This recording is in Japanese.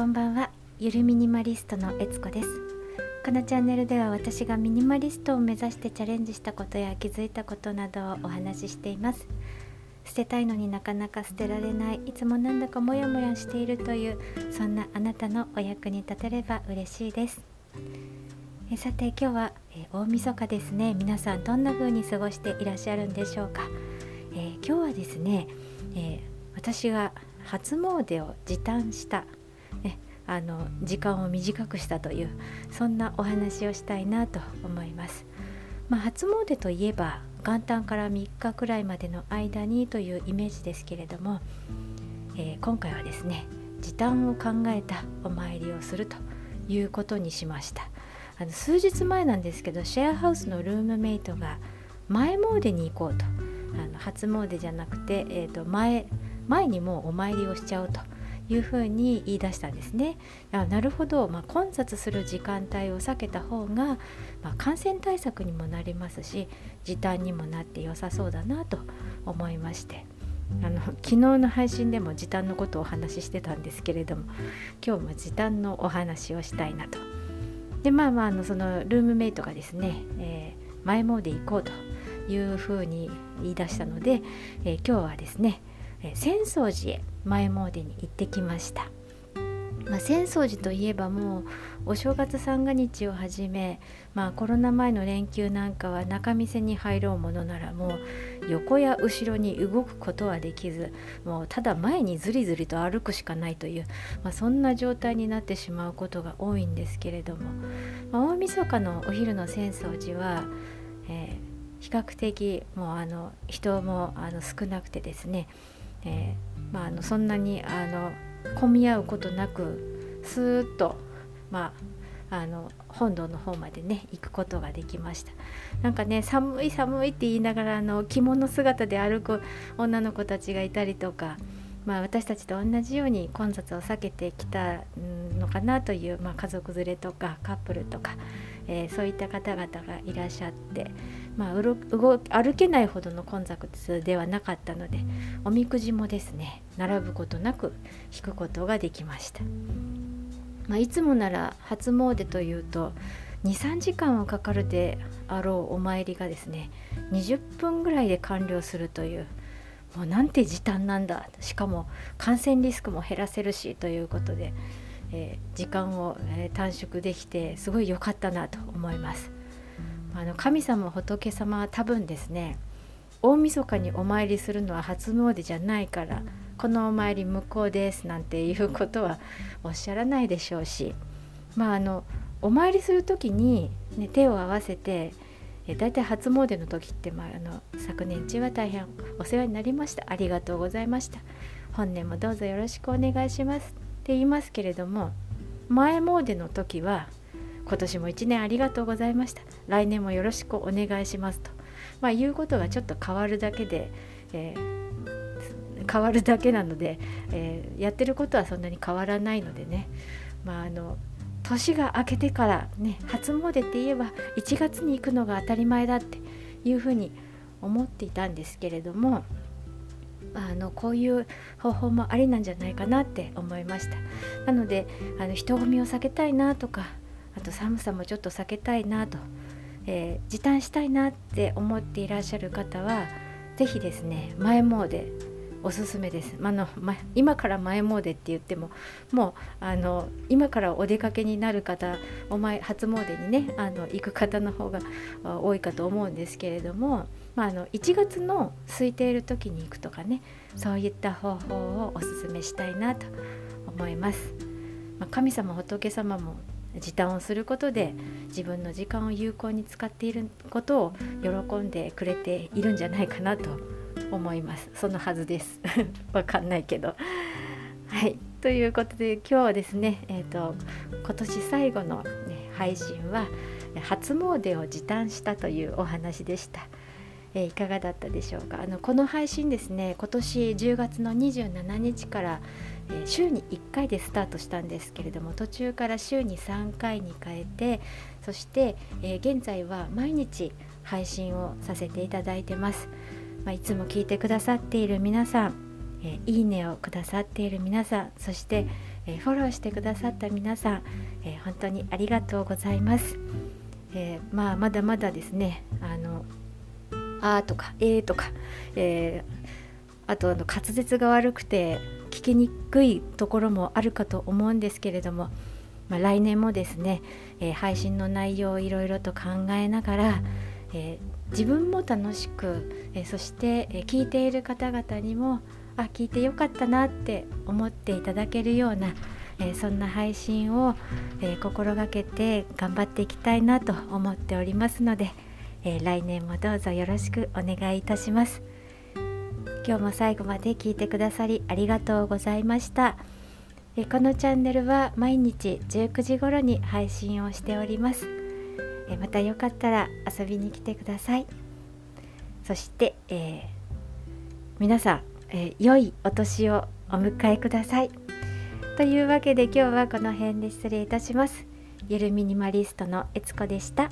こんばんは。ゆるミニマリストのえつこです。このチャンネルでは私がミニマリストを目指してチャレンジしたことや気づいたことなどをお話ししています。捨てたいのになかなか捨てられないいつもなんだかモヤモヤしているというそんなあなたのお役に立てれば嬉しいです。えさて今日はえ大晦日ですね。皆さんどんな風に過ごしていらっしゃるんでしょうか、えー、今日はですね、えー、私が初詣を時短した、あの時間を短くしたというそんなお話をしたいなと思います。まあ、初詣といえば元旦から3日くらいまでの間にというイメージですけれども、えー、今回はですね時短を考えたお参りをするということにしましたあの数日前なんですけどシェアハウスのルームメイトが前詣に行こうとあの初詣じゃなくて、えー、と前前にもうお参りをしちゃおうというふうに言い出したんですね。あなるほど、まあ、混雑する時間帯を避けた方が、まあ、感染対策にもなりますし時短にもなって良さそうだなと思いまして。あの昨日の配信でも時短のことをお話ししてたんですけれども今日も時短のお話をしたいなと。でまあまああのそのルームメイトがですね、えー、前もで行こうというふうに言い出したので、えー、今日はですねえ浅草寺へ前詣に行ってきました、まあ、浅草寺といえばもうお正月三が日をはじめ、まあ、コロナ前の連休なんかは仲見世に入ろうものならもう横や後ろに動くことはできずもうただ前にずりずりと歩くしかないという、まあ、そんな状態になってしまうことが多いんですけれども、まあ、大晦日のお昼の浅草寺は、えー、比較的もうあの人もあの少なくてですねえー、まあ、あのそんなにあの混み合うことなくスーッと、まあ、あの本堂の方までね行くことができました。なんかね寒い寒いって言いながらあの着物姿で歩く女の子たちがいたりとか、まあ、私たちと同じように混雑を避けてきたのかなという、まあ、家族連れとかカップルとか、えー、そういった方々がいらっしゃって、まあ、歩けないほどの混雑ではなかったのでおみくじもですね並ぶことなく引くことができました、まあ、いつもなら初詣というと23時間はかかるであろうお参りがですね20分ぐらいで完了するというもうなんて時短なんだしかも感染リスクも減らせるしということで、えー、時間を、え、短縮できてすごい良かったなと思います。あの神様仏様は多分ですね大晦日にお参りするのは初詣じゃないからこのお参り無効ですなんていうことはおっしゃらないでしょうしまああのお参りする時に、ね、手を合わせてえ大体初詣の時って、まあ、あの昨年中は大変お世話になりました。ありがとうございました。本年もどうぞよろしくお願いします。って言いますけれども前詣の時は今年も1年ありがとうございました。来年もよろしくお願いしますと、まあ、いうことがちょっと変わるだけで、えー、変わるだけなので、えー、やってることはそんなに変わらないのでね、まあ、あの年が明けてからね初詣って言えば1月に行くのが当たり前だっていうふうに思っていたんですけれどもあのこういう方法もありなんじゃないかなって思いました。なのであの人混みを避けたいなとかあと寒さもちょっと避けたいなと、えー、時短したいなって思っていらっしゃる方は是非ですね前もでおすすめです、まあのま、今から前詣って言ってももうあの今からお出かけになる方お前初詣にねあの行く方の方が多いかと思うんですけれども、まあ、あの1月の空いている時に行くとかねそういった方法をおすすめしたいなと思います。神様仏様も時短をすることで自分の時間を有効に使っていることを喜んでくれているんじゃないかなと思います。そのはずです。わかんないけど。はい。ということで今日はですねえっ、ー、と今年最後の、ね、配信は初詣を時短したというお話でした。えー、いかがだったでしょうか？あのこの配信ですね今年10月の27日から、えー、週に1回でスタートしたんですけれども途中から週に3回に変えてそして、えー、現在は毎日配信をさせていただいてます、まあ、いつも聞いてくださっている皆さん、えいいねをくださっている皆さんそして、えフォローしてくださった皆さん、え本当にありがとうございます、えまあまだまだですねあのあとかえーとか、えー、あとあの滑舌が悪くて聞きにくいところもあるかと思うんですけれども、まあ、来年もですね、えー、配信の内容をいろいろと考えながら、えー、自分も楽しく、えそして、え聞いている方々にもあ聞いてよかったなって思っていただけるような、えそんな配信を、え心がけて頑張っていきたいなと思っておりますので、え来年もどうぞよろしくお願いいたします。今日も最後まで聞いてくださりありがとうございました。えこのチャンネルは毎日19時頃に配信をしております。えまたよかったら遊びに来てください。そして、えー、皆さん、え、良いお年をお迎えください。というわけで今日はこの辺で失礼いたします。ゆるミニマリストのえつこでした。